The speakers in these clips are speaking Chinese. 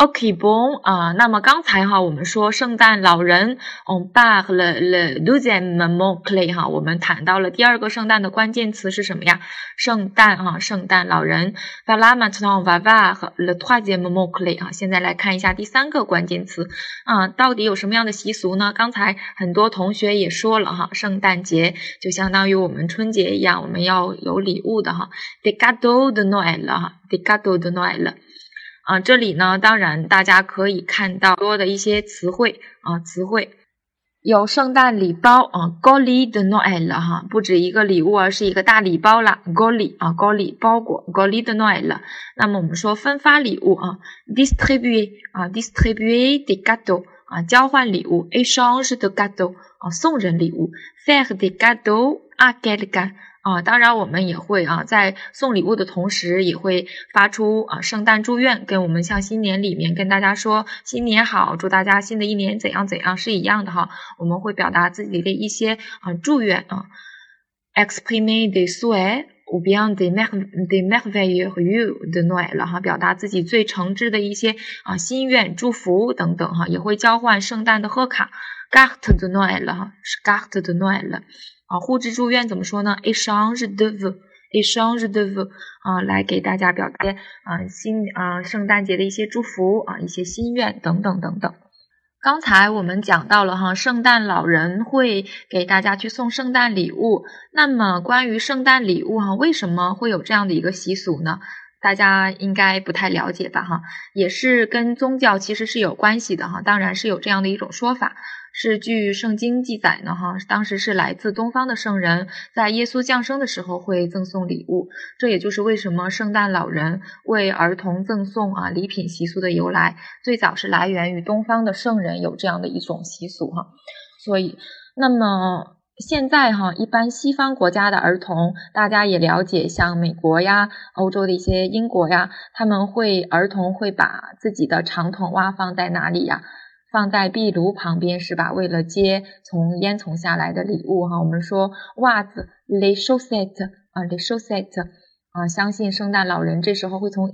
o k b o n 啊，那么刚才哈，我们说圣诞老人，on b a c le le deuxième m o m e n clay 哈，我们谈到了第二个圣诞的关键词是什么呀？圣诞、啊，圣诞老人。v a l a m a t o n va va 和 le troisième m o m e n clay 啊，现在来看一下第三个关键词啊，到底有什么样的习俗呢？刚才很多同学也说了哈，圣诞节就相当于我们春节一样，我们要有礼物的哈 d e c a d o de Noël 哈 d e c a d o de Noël。啊，这里呢，当然大家可以看到多的一些词汇啊，词汇有圣诞礼包啊 g o l i de noel 哈，不止一个礼物，而是一个大礼包啦 g o l i 啊 g o l i 包裹 g o l i de noel。那么我们说分发礼物啊，distribuer 啊，distribuer des cadeaux 啊，交换礼物，échange de cade 啊，送人礼物，faire des cadeaux à quelqu'un。啊，当然我们也会啊，在送礼物的同时，也会发出啊圣诞祝愿，跟我们像新年里面跟大家说新年好，祝大家新的一年怎样怎样是一样的哈。我们会表达自己的一些啊祝愿啊，exprimer des souhaits ou bien des merveilleux de Noël 哈，表达自己最诚挚的一些啊心愿、祝福等等哈，也会交换圣诞的贺卡，carte de Noël 哈，是 carte de Noël。啊，互致祝愿怎么说呢？échange de vœux，échange de vœux，啊，来给大家表达啊新啊圣诞节的一些祝福啊，一些心愿等等等等。刚才我们讲到了哈，圣诞老人会给大家去送圣诞礼物。那么关于圣诞礼物哈，为什么会有这样的一个习俗呢？大家应该不太了解吧哈，也是跟宗教其实是有关系的哈。当然是有这样的一种说法。是据圣经记载呢，哈，当时是来自东方的圣人，在耶稣降生的时候会赠送礼物，这也就是为什么圣诞老人为儿童赠送啊礼品习俗的由来，最早是来源于东方的圣人有这样的一种习俗哈。所以，那么现在哈，一般西方国家的儿童，大家也了解，像美国呀、欧洲的一些英国呀，他们会儿童会把自己的长筒袜放在哪里呀？放在壁炉旁边是吧？为了接从烟囱下来的礼物哈，我们说袜子 les chaussettes 啊 les chaussettes 啊，相信圣诞老人这时候会从。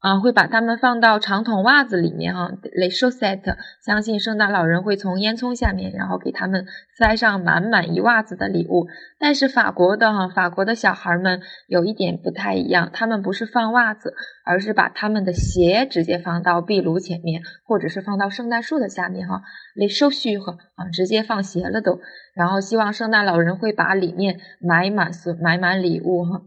啊，会把它们放到长筒袜子里面哈，le chaussettes。相信圣诞老人会从烟囱下面，然后给他们塞上满满一袜子的礼物。但是法国的哈，法国的小孩们有一点不太一样，他们不是放袜子，而是把他们的鞋直接放到壁炉前面，或者是放到圣诞树的下面哈，les chaussures 啊，直接放鞋了都。然后希望圣诞老人会把里面买满所买满礼物哈。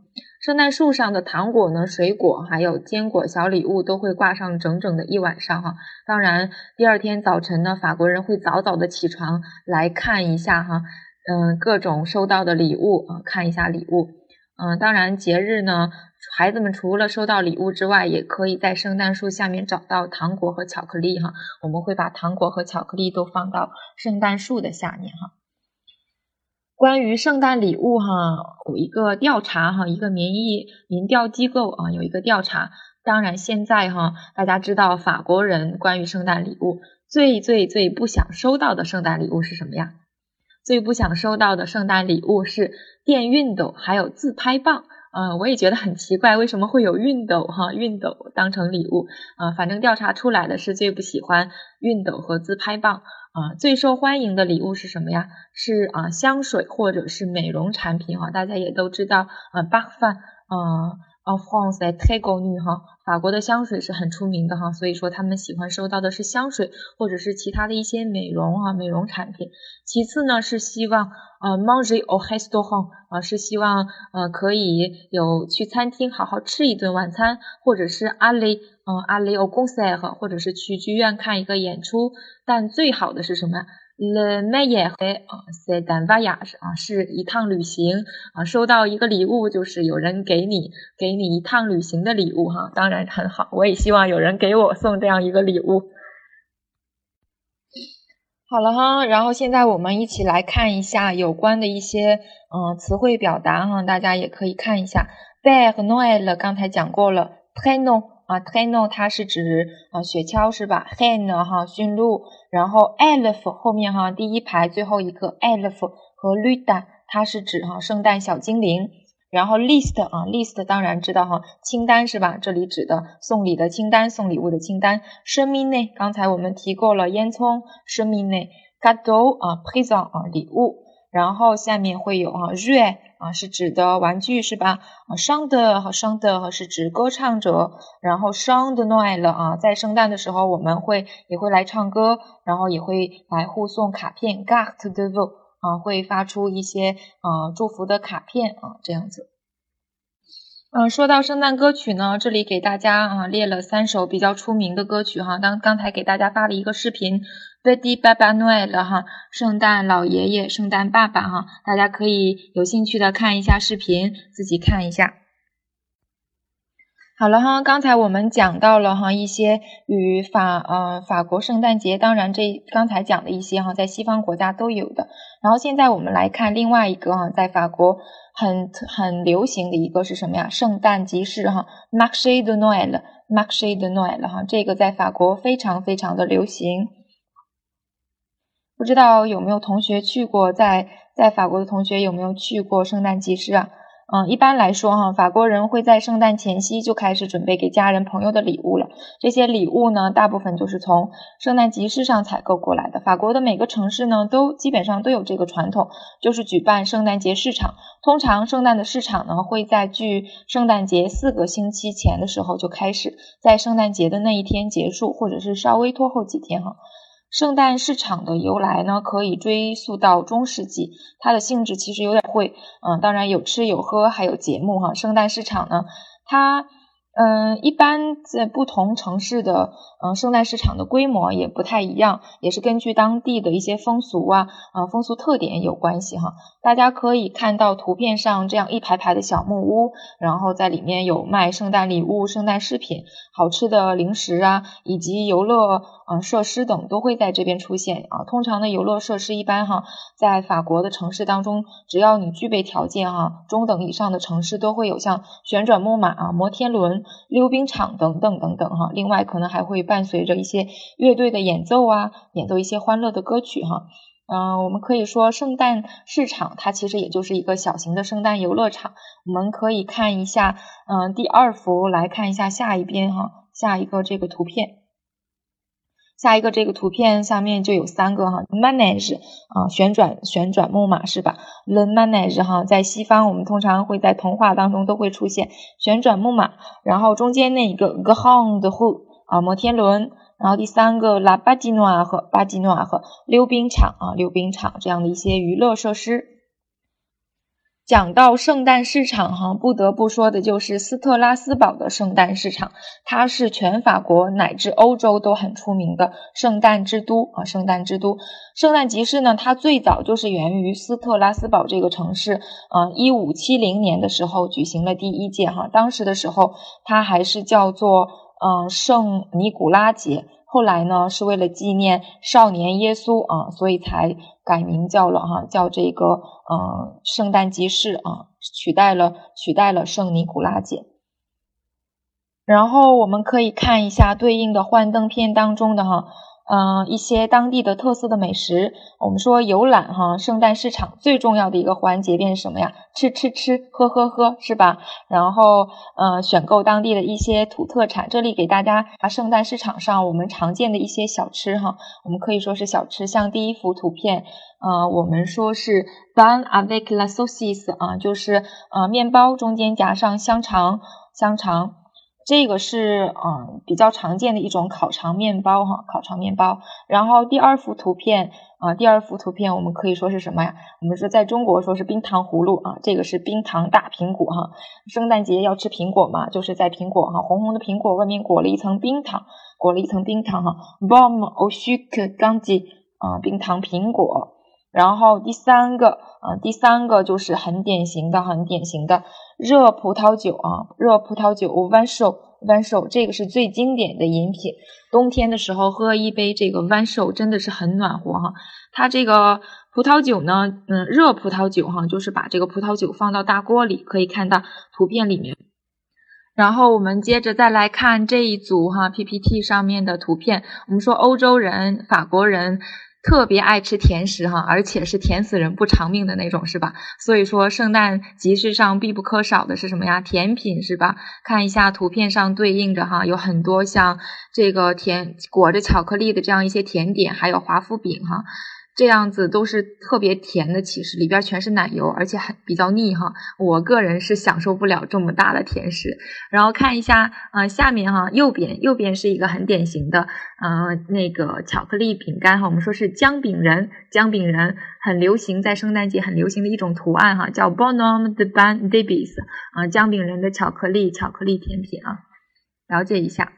圣诞树上的糖果呢、水果还有坚果小礼物都会挂上整整的一晚上哈。当然，第二天早晨呢，法国人会早早的起床来看一下哈，嗯，各种收到的礼物啊，看一下礼物。嗯，当然节日呢，孩子们除了收到礼物之外，也可以在圣诞树下面找到糖果和巧克力哈。我们会把糖果和巧克力都放到圣诞树的下面哈。关于圣诞礼物哈，有一个调查哈，一个民意民调机构啊，有一个调查。当然，现在哈，大家知道法国人关于圣诞礼物最最最不想收到的圣诞礼物是什么呀？最不想收到的圣诞礼物是电熨斗还有自拍棒。嗯，我也觉得很奇怪，为什么会有熨斗哈？熨斗当成礼物啊？反正调查出来的是最不喜欢熨斗和自拍棒。啊，最受欢迎的礼物是什么呀？是啊，香水或者是美容产品啊。大家也都知道啊，巴范啊。哦，France 太高女哈，法国的香水是很出名的哈，所以说他们喜欢收到的是香水或者是其他的一些美容啊美容产品。其次呢是希望呃 m a n g e au restaurant 啊是希望呃可以有去餐厅好好吃一顿晚餐，或者是 aller 嗯 aller au concert 或者是去剧院看一个演出。但最好的是什么？Le meilleur 啊，c'est un voyage 啊，是一趟旅行啊。收到一个礼物，就是有人给你给你一趟旅行的礼物哈，当然很好。我也希望有人给我送这样一个礼物。好了哈，然后现在我们一起来看一下有关的一些嗯词汇表达哈，大家也可以看一下。Bag Noel 刚才讲过了 peno。啊，teno 它是指啊雪橇是吧？hen 哈驯鹿，然后 elf 后面哈第一排最后一个 elf 和 luda 它是指哈圣诞小精灵然后 list 啊，list 当然知道哈，清单是吧？这里指的送礼的清单，送礼物的清单。生命内，刚才我们提过了烟囱。生命内？gado 啊，présent 啊，礼物。然后下面会有啊，jouet 啊，是指的玩具是吧？啊，sound 和 sound 是指歌唱者。然后 shunder 了啊，在圣诞的时候我们会也会来唱歌，然后也会来互送卡片，carte de vœux。啊，会发出一些啊祝福的卡片啊，这样子。嗯，说到圣诞歌曲呢，这里给大家啊列了三首比较出名的歌曲哈。当刚才给大家发了一个视频，Baby Baba Noel 哈，圣诞老爷爷，圣诞爸爸哈，大家可以有兴趣的看一下视频，自己看一下。好了哈，刚才我们讲到了哈一些与法呃法国圣诞节，当然这刚才讲的一些哈在西方国家都有的。然后现在我们来看另外一个哈，在法国很很流行的一个是什么呀？圣诞集市哈，Marché de Noël，Marché de Noël 哈，这个在法国非常非常的流行。不知道有没有同学去过，在在法国的同学有没有去过圣诞集市啊？嗯，一般来说哈，法国人会在圣诞前夕就开始准备给家人朋友的礼物了。这些礼物呢，大部分就是从圣诞集市上采购过来的。法国的每个城市呢，都基本上都有这个传统，就是举办圣诞节市场。通常圣诞的市场呢，会在距圣诞节四个星期前的时候就开始，在圣诞节的那一天结束，或者是稍微拖后几天哈。圣诞市场的由来呢，可以追溯到中世纪。它的性质其实有点会，嗯，当然有吃有喝，还有节目哈。圣诞市场呢，它。嗯，一般在不同城市的嗯圣诞市场的规模也不太一样，也是根据当地的一些风俗啊啊风俗特点有关系哈。大家可以看到图片上这样一排排的小木屋，然后在里面有卖圣诞礼物、圣诞饰品、好吃的零食啊，以及游乐啊设施等都会在这边出现啊。通常的游乐设施一般哈，在法国的城市当中，只要你具备条件哈，中等以上的城市都会有像旋转木马啊、摩天轮。溜冰场等等等等哈，另外可能还会伴随着一些乐队的演奏啊，演奏一些欢乐的歌曲哈。嗯，我们可以说圣诞市场它其实也就是一个小型的圣诞游乐场。我们可以看一下，嗯，第二幅来看一下下一边哈，下一个这个图片。下一个这个图片下面就有三个哈，manage 啊，旋转旋转木马是吧？the manage 哈，在西方我们通常会在童话当中都会出现旋转木马，然后中间那一个 grand h o 啊，摩天轮，然后第三个 la b a d i n o a 和 b a d i n o a 和溜冰场啊，溜冰场这样的一些娱乐设施。讲到圣诞市场，哈，不得不说的就是斯特拉斯堡的圣诞市场，它是全法国乃至欧洲都很出名的圣诞之都啊，圣诞之都。圣诞集市呢，它最早就是源于斯特拉斯堡这个城市，嗯，一五七零年的时候举行了第一届，哈，当时的时候它还是叫做嗯圣尼古拉节。后来呢，是为了纪念少年耶稣啊，所以才改名叫了哈，叫这个呃圣诞集市啊，取代了取代了圣尼古拉节。然后我们可以看一下对应的幻灯片当中的哈。嗯，一些当地的特色的美食，我们说游览哈，圣诞市场最重要的一个环节便是什么呀？吃吃吃，喝喝喝，是吧？然后，呃，选购当地的一些土特产。这里给大家啊，圣诞市场上我们常见的一些小吃哈，我们可以说是小吃，像第一幅图片，呃，我们说是 ban avec la saucisse 啊，就是呃面包中间夹上香肠，香肠。这个是嗯比较常见的一种烤肠面包哈，烤肠面包。然后第二幅图片啊，第二幅图片我们可以说是什么呀？我们说在中国说是冰糖葫芦啊，这个是冰糖大苹果哈。圣诞节要吃苹果嘛，就是在苹果哈，红红的苹果外面裹了一层冰糖，裹了一层冰糖哈。Bom au sucre g a n g i 啊，冰糖苹果。然后第三个啊，第三个就是很典型的、很典型的热葡萄酒啊，热葡萄酒 Vin Chaud，Vin Chaud，这个是最经典的饮品。冬天的时候喝一杯这个 Vin Chaud 真的是很暖和哈。它这个葡萄酒呢，嗯，热葡萄酒哈，就是把这个葡萄酒放到大锅里，可以看到图片里面。然后我们接着再来看这一组哈 PPT 上面的图片，我们说欧洲人、法国人。特别爱吃甜食哈，而且是甜死人不偿命的那种，是吧？所以说圣诞集市上必不可少的是什么呀？甜品是吧？看一下图片上对应着哈，有很多像这个甜裹着巧克力的这样一些甜点，还有华夫饼哈。这样子都是特别甜的，其实里边全是奶油，而且很比较腻哈。我个人是享受不了这么大的甜食。然后看一下，呃，下面哈，右边右边是一个很典型的，呃，那个巧克力饼干哈。我们说是姜饼人，姜饼人很流行，在圣诞节很流行的一种图案哈，叫 Bonhomme de Ban Debis 啊，姜饼人的巧克力巧克力甜品啊，了解一下。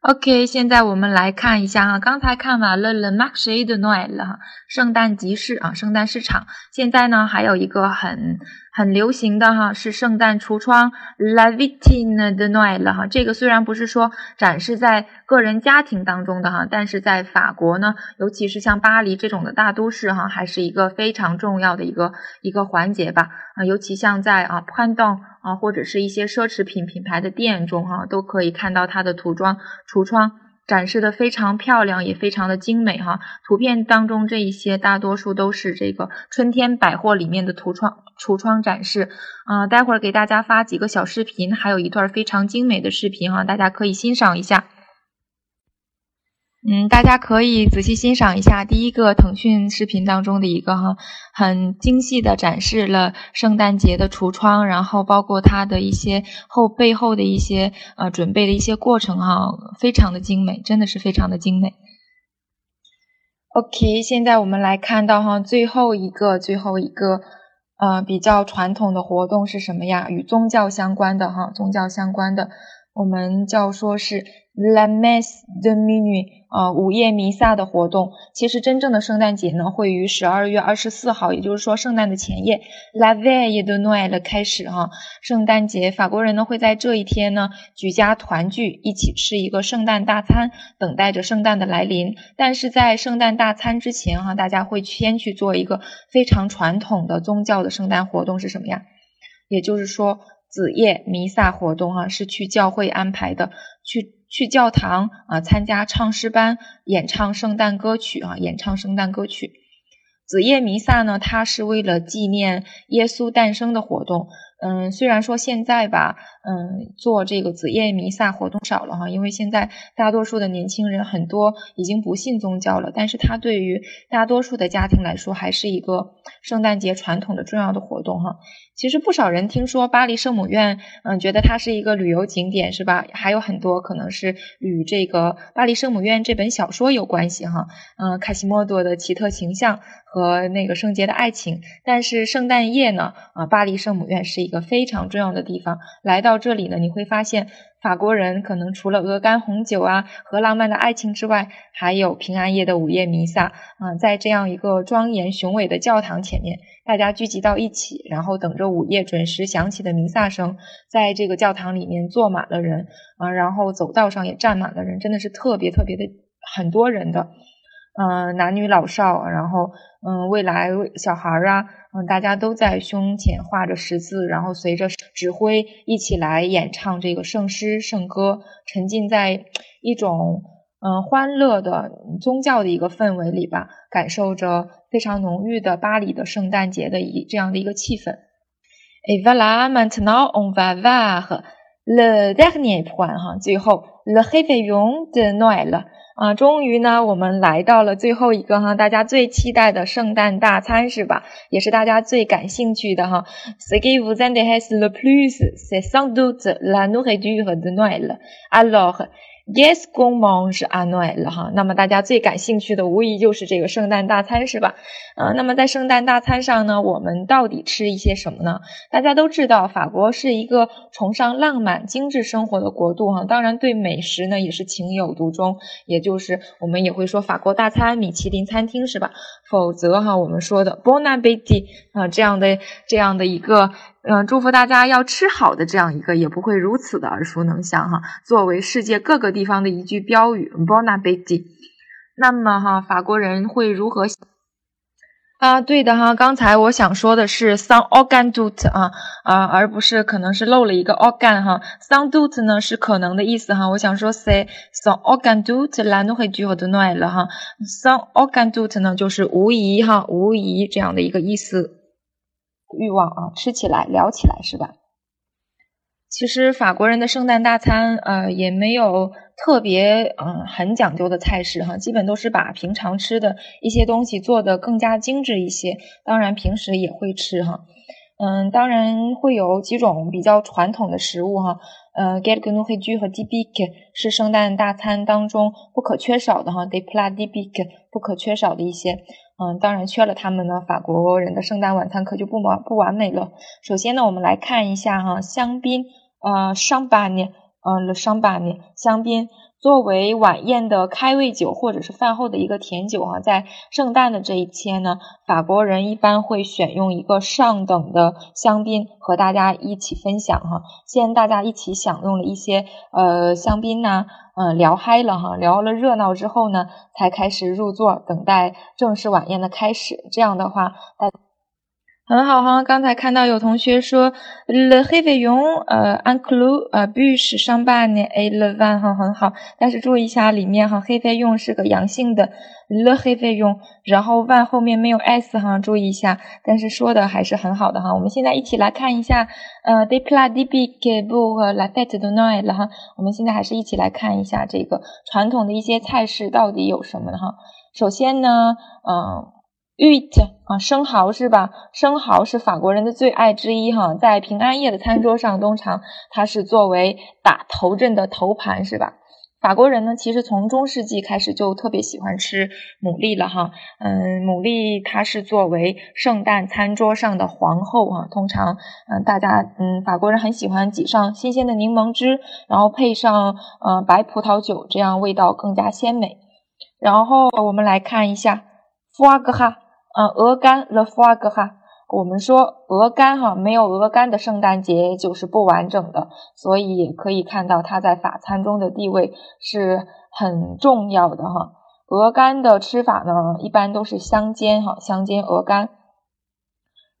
OK，现在我们来看一下哈，刚才看完了 Le Marché de Noël 哈，圣诞集市啊，圣诞市场。现在呢，还有一个很很流行的哈，是圣诞橱窗 La Vitrine de Noël 哈。这个虽然不是说展示在个人家庭当中的哈，但是在法国呢，尤其是像巴黎这种的大都市哈，还是一个非常重要的一个一个环节吧啊，尤其像在啊 p a n d o n 啊，或者是一些奢侈品品牌的店中，哈，都可以看到它的涂装橱窗展示的非常漂亮，也非常的精美，哈。图片当中这一些大多数都是这个春天百货里面的橱窗橱窗展示，啊，待会儿给大家发几个小视频，还有一段非常精美的视频，哈，大家可以欣赏一下。嗯，大家可以仔细欣赏一下第一个腾讯视频当中的一个哈，很精细的展示了圣诞节的橱窗，然后包括它的一些后背后的一些呃准备的一些过程哈，非常的精美，真的是非常的精美。OK，现在我们来看到哈最后一个最后一个呃比较传统的活动是什么呀？与宗教相关的哈，宗教相关的，我们叫说是。La messe de minuit 啊，午夜弥撒的活动。其实真正的圣诞节呢，会于十二月二十四号，也就是说圣诞的前夜，La veille de Noël 开始哈。圣诞节，法国人呢会在这一天呢举家团聚，一起吃一个圣诞大餐，等待着圣诞的来临。但是在圣诞大餐之前哈，大家会先去做一个非常传统的宗教的圣诞活动是什么呀？也就是说子夜弥撒活动哈，是去教会安排的，去。去教堂啊，参加唱诗班，演唱圣诞歌曲啊，演唱圣诞歌曲。子夜弥撒呢，它是为了纪念耶稣诞生的活动。嗯，虽然说现在吧，嗯，做这个子夜弥撒活动少了哈，因为现在大多数的年轻人很多已经不信宗教了，但是它对于大多数的家庭来说，还是一个圣诞节传统的重要的活动哈。其实不少人听说巴黎圣母院，嗯，觉得它是一个旅游景点是吧？还有很多可能是与这个巴黎圣母院这本小说有关系哈。嗯，卡西莫多的奇特形象和那个圣洁的爱情。但是圣诞夜呢，啊，巴黎圣母院是一个非常重要的地方。来到这里呢，你会发现。法国人可能除了鹅肝红酒啊和浪漫的爱情之外，还有平安夜的午夜弥撒啊，在这样一个庄严雄伟的教堂前面，大家聚集到一起，然后等着午夜准时响起的弥撒声，在这个教堂里面坐满了人啊，然后走道上也站满了人，真的是特别特别的很多人的。嗯，男女老少，然后嗯，未来小孩儿啊，嗯，大家都在胸前画着十字，然后随着指挥一起来演唱这个圣诗圣歌，沉浸在一种嗯欢乐的宗教的一个氛围里吧，感受着非常浓郁的巴黎的圣诞节的一这样的一个气氛。Et voilà maintenant on va voir le dernier point 哈，最后 le h e v e y o n de Noël。啊，终于呢，我们来到了最后一个哈，大家最期待的圣诞大餐是吧？也是大家最感兴趣的哈。Ce qui vous intéresse le plus, c'est sans doute la nourriture de Noël. Alors Yes, go mange a Noel 了哈。那么大家最感兴趣的无疑就是这个圣诞大餐是吧？呃，那么在圣诞大餐上呢，我们到底吃一些什么呢？大家都知道，法国是一个崇尚浪漫、精致生活的国度哈。当然，对美食呢也是情有独钟，也就是我们也会说法国大餐、米其林餐厅是吧？否则哈，我们说的 Bon appetit 啊这样的这样的一个。嗯，祝福大家要吃好的，这样一个也不会如此的耳熟能详哈。作为世界各个地方的一句标语，Bon appetit。那么哈，法国人会如何啊，对的哈，刚才我想说的是 some organ doute 啊啊，而不是可能是漏了一个 organ 哈，some doute 呢是可能的意思哈，我想说 say some organ doute la nourriture de Noël 哈，some organ doute 呢就是无疑哈，无疑这样的一个意思，欲望啊，吃起来聊起来是吧？其实法国人的圣诞大餐，呃，也没有特别，嗯，很讲究的菜式哈，基本都是把平常吃的一些东西做的更加精致一些。当然平时也会吃哈，嗯，当然会有几种比较传统的食物哈，呃 g e t g n o u j 和 d b i q 是圣诞大餐当中不可缺少的哈 d e p l a d b i q 不可缺少的一些，嗯，当然缺了他们呢，法国人的圣诞晚餐可就不完不完美了。首先呢，我们来看一下哈，香槟。呃，上半年，呃，上半年香槟作为晚宴的开胃酒或者是饭后的一个甜酒啊，在圣诞的这一天呢，法国人一般会选用一个上等的香槟和大家一起分享哈。先大家一起享用了一些呃香槟呐，嗯，聊嗨了哈，聊了热闹之后呢，才开始入座，等待正式晚宴的开始。这样的话，大。很好哈，刚才看到有同学说 le réveillon，呃，inclut 呃 bûche champagne et le vin 哈，很好。但是注意一下里面哈，réveillon 是个阳性的 le réveillon，然后 vin 后面没有 s 哈，注意一下。但是说的还是很好的哈。我们现在一起来看一下，呃，des plats typiques pour la fête de Noël 哈。我们现在还是一起来看一下这个传统的一些菜式到底有什么哈。首先呢，嗯。Wheat 啊，生蚝是吧？生蚝是法国人的最爱之一哈，在平安夜的餐桌上，通常它是作为打头阵的头盘是吧？法国人呢，其实从中世纪开始就特别喜欢吃牡蛎了哈。嗯，牡蛎它是作为圣诞餐桌上的皇后哈，通常嗯大家嗯法国人很喜欢挤上新鲜的柠檬汁，然后配上呃白葡萄酒，这样味道更加鲜美。然后我们来看一下 foie gras。嗯，鹅肝 the foie 哈，我们说鹅肝哈，没有鹅肝的圣诞节就是不完整的，所以也可以看到它在法餐中的地位是很重要的哈。鹅肝的吃法呢，一般都是香煎哈，香煎鹅肝。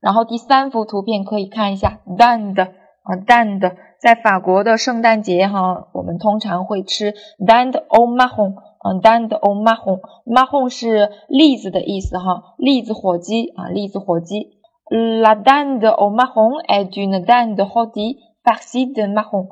然后第三幅图片可以看一下 dinde 啊 dinde，在法国的圣诞节哈，我们通常会吃 dinde au marron。嗯，dinde au marron，marron 是栗子的意思哈，栗子火鸡啊，栗子火鸡。La dinde au marron est une dinde rôtie farcie de marron.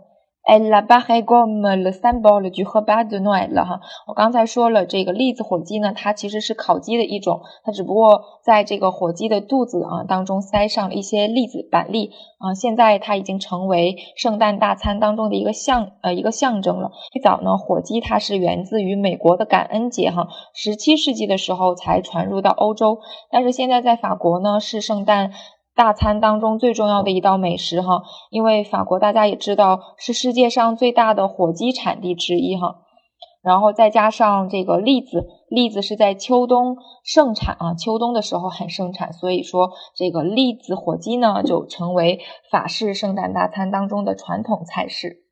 Elle apparaît comme le symbole du repas de Noël 了哈。我刚才说了，这个栗子火鸡呢，它其实是烤鸡的一种，它只不过在这个火鸡的肚子啊当中塞上了一些栗子板栗啊。现在它已经成为圣诞大餐当中的一个象呃一个象征了。最早呢，火鸡它是源自于美国的感恩节哈，十七世纪的时候才传入到欧洲，但是现在在法国呢是圣诞。大餐当中最重要的一道美食哈，因为法国大家也知道是世界上最大的火鸡产地之一哈，然后再加上这个栗子，栗子是在秋冬盛产啊，秋冬的时候很盛产，所以说这个栗子火鸡呢就成为法式圣诞大餐当中的传统菜式。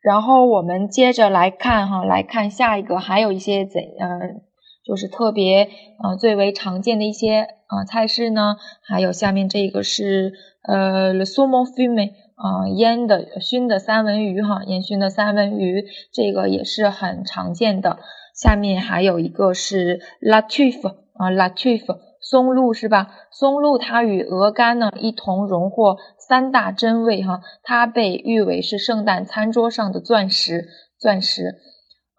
然后我们接着来看哈，来看下一个，还有一些怎嗯。就是特别呃最为常见的一些啊菜式呢，还有下面这个是呃 le saumon fumé 啊腌的熏的三文鱼哈，烟熏的三文鱼这个也是很常见的。下面还有一个是 lattuf 啊 la truffe 松露是吧？松露它与鹅肝呢一同荣获三大珍味哈，它被誉为是圣诞餐桌上的钻石，钻石。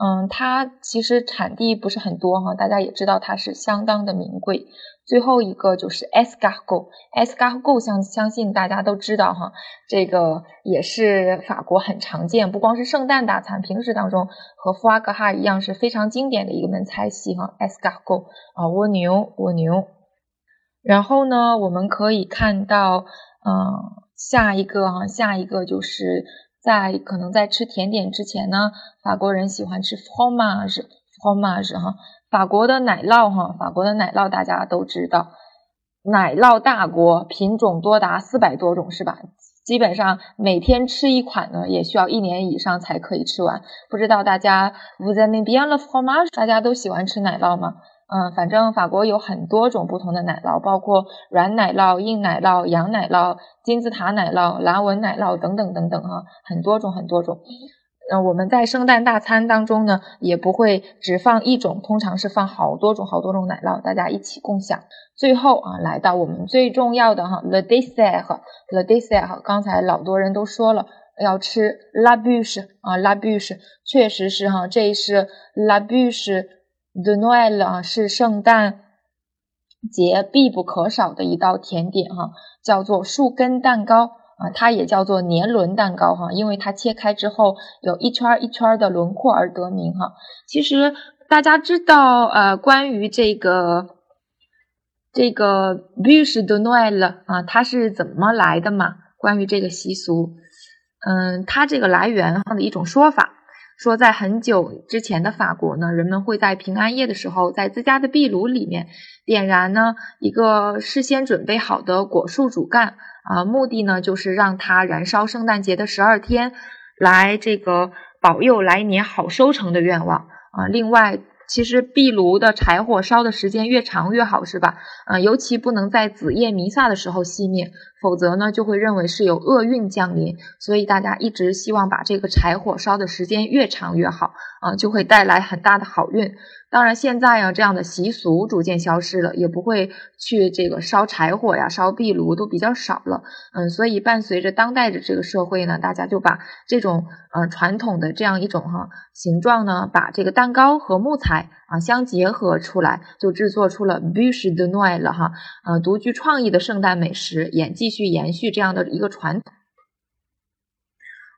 嗯，它其实产地不是很多哈，大家也知道它是相当的名贵。最后一个就是 escargot，escargot 相相信大家都知道哈，这个也是法国很常见，不光是圣诞大餐，平时当中和福阿格哈一样是非常经典的一个门菜系哈。escargot 啊，蜗牛，蜗牛。然后呢，我们可以看到，嗯，下一个哈，下一个就是。在可能在吃甜点之前呢，法国人喜欢吃 fromage，fromage 哈，法国的奶酪哈，法国的奶酪大家都知道，奶酪大国，品种多达四百多种是吧？基本上每天吃一款呢，也需要一年以上才可以吃完。不知道大家 vous aimez bien le fromage？大家都喜欢吃奶酪吗？嗯，反正法国有很多种不同的奶酪，包括软奶酪、硬奶酪、羊奶酪、金字塔奶酪、蓝纹奶酪等等等等哈，很多种很多种。嗯，我们在圣诞大餐当中呢，也不会只放一种，通常是放好多种好多种奶酪，大家一起共享。最后啊，来到我们最重要的哈，le dessert，le dessert，刚才老多人都说了要吃 la bûche 啊，la bûche，确实是哈，这是 la bûche。The Noel 啊，是圣诞节必不可少的一道甜点哈，叫做树根蛋糕啊，它也叫做年轮蛋糕哈，因为它切开之后有一圈一圈的轮廓而得名哈。其实大家知道呃，关于这个这个 Bûche de Noel 啊，它是怎么来的嘛？关于这个习俗，嗯，它这个来源的一种说法。说在很久之前的法国呢，人们会在平安夜的时候，在自家的壁炉里面点燃呢一个事先准备好的果树主干啊，目的呢就是让它燃烧圣诞节的十二天，来这个保佑来年好收成的愿望啊。另外。其实壁炉的柴火烧的时间越长越好，是吧？嗯，尤其不能在子夜弥撒的时候熄灭，否则呢就会认为是有厄运降临。所以大家一直希望把这个柴火烧的时间越长越好，啊，就会带来很大的好运。当然，现在呀，这样的习俗逐渐消失了，也不会去这个烧柴火呀、烧壁炉都比较少了。嗯，所以伴随着当代的这个社会呢，大家就把这种嗯传统的这样一种哈形状呢，把这个蛋糕和木材啊相结合出来，就制作出了 bûche de Noël 了哈。呃，独具创意的圣诞美食，也继续延续这样的一个传统。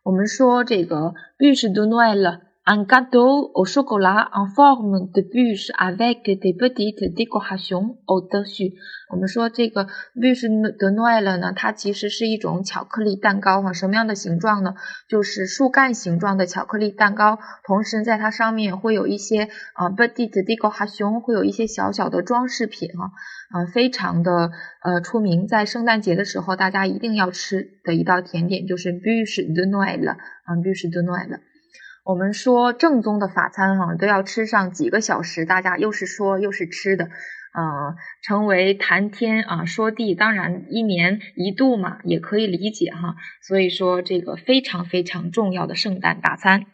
我们说这个 bûche de Noël。Un gâteau au chocolat en forme de bûche avec des petites décorations au-dessus。我们说这个 bûche de Noël 呢，它其实是一种巧克力蛋糕哈。什么样的形状呢？就是树干形状的巧克力蛋糕。同时在它上面会有一些啊 petites décorations，会有一些小小的装饰品哈。啊，非常的呃出名，在圣诞节的时候大家一定要吃的一道甜点就是 bûche de Noël 啊，bûche de Noël。我们说正宗的法餐哈，都要吃上几个小时，大家又是说又是吃的，呃，成为谈天啊说地，当然一年一度嘛，也可以理解哈。所以说这个非常非常重要的圣诞大餐。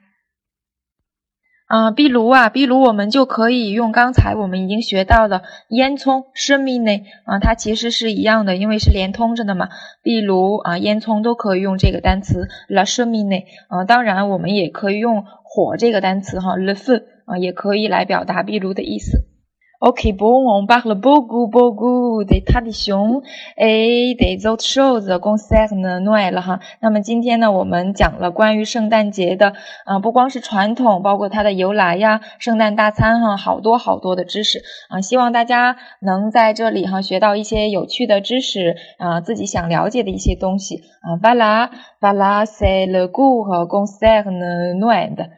啊，壁炉啊，壁炉，我们就可以用刚才我们已经学到的烟囱 c h e m i n e 啊，它其实是一样的，因为是连通着的嘛。壁炉啊，烟囱都可以用这个单词 la c h e m i n e 啊，当然我们也可以用火这个单词哈 le feu 啊，也可以来表达壁炉的意思。OK，不，我们把了不古不古的他的熊，哎，得做寿子公司呢暖了哈。那么今天呢，我们讲了关于圣诞节的啊，不光是传统，包括它的由来呀，圣诞大餐哈，好多好多的知识啊。希望大家能在这里哈学到一些有趣的知识啊，自己想了解的一些东西啊。巴拉巴拉塞了古和公司呢暖的。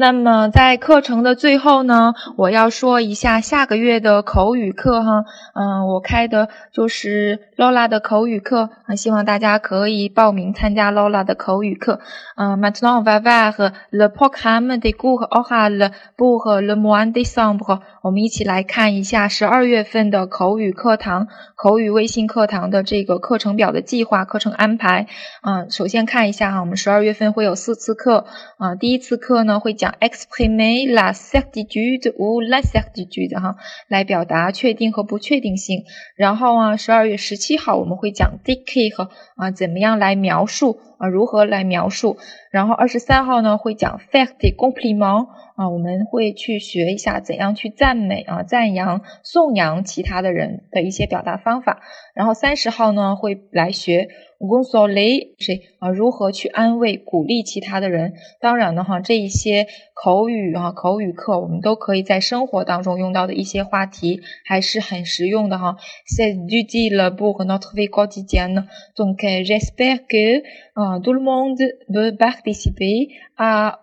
那么在课程的最后呢，我要说一下下个月的口语课哈，嗯，我开的就是 Lola 的口语课，啊，希望大家可以报名参加 Lola 的口语课。嗯，Maintenant on va voir le programme des cours oraux pour le mois de décembre。我们一起来看一下十二月份的口语课堂、口语微信课堂的这个课程表的计划、课程安排。嗯，首先看一下哈，我们十二月份会有四次课，啊，第一次课呢会讲。Exprimer la certitude ou la certitude 哈，来表达确定和不确定性。然后啊，十二月十七号我们会讲 decay 和啊，怎么样来描述啊，如何来描述。然后二十三号呢会讲 fact compliment 啊，我们会去学一下怎样去赞美啊、赞扬、颂扬其他的人的一些表达方法。然后三十号呢会来学。公索雷谁啊？如何去安慰、鼓励其他的人？当然了哈，这一些口语啊、口语课，我们都可以在生活当中用到的一些话题，还是很实用的哈。C'est utile pour notre vie quotidienne. Donc j'espère que tout le monde veut participer à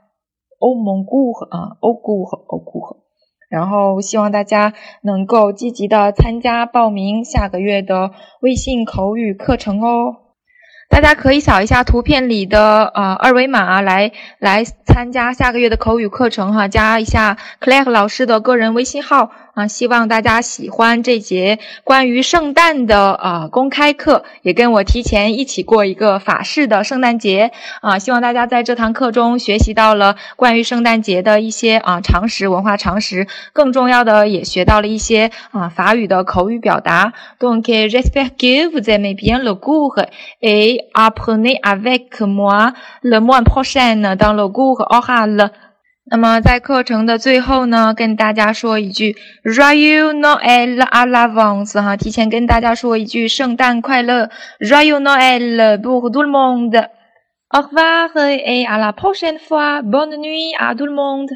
au mon cours 啊，au cours au cours。然后希望大家能够积极的参加报名下个月的微信口语课程哦。大家可以扫一下图片里的呃二维码来来参加下个月的口语课程哈，加一下 Clare 老师的个人微信号。啊，希望大家喜欢这节关于圣诞的啊公开课，也跟我提前一起过一个法式的圣诞节啊。希望大家在这堂课中学习到了关于圣诞节的一些啊常识、文化常识，更重要的也学到了一些啊法语的口语表达。Donc j'espère que vous aimez bien le cours et apprenez avec moi le mois prochain dans le cours oral。那么在课程的最后呢，跟大家说一句 “Joyeux Noël à l'avance” 哈，提前跟大家说一句圣诞快乐，“Joyeux Noël pour tout le monde”。Au revoir et à la prochaine fois. Bonne nuit à tout le monde.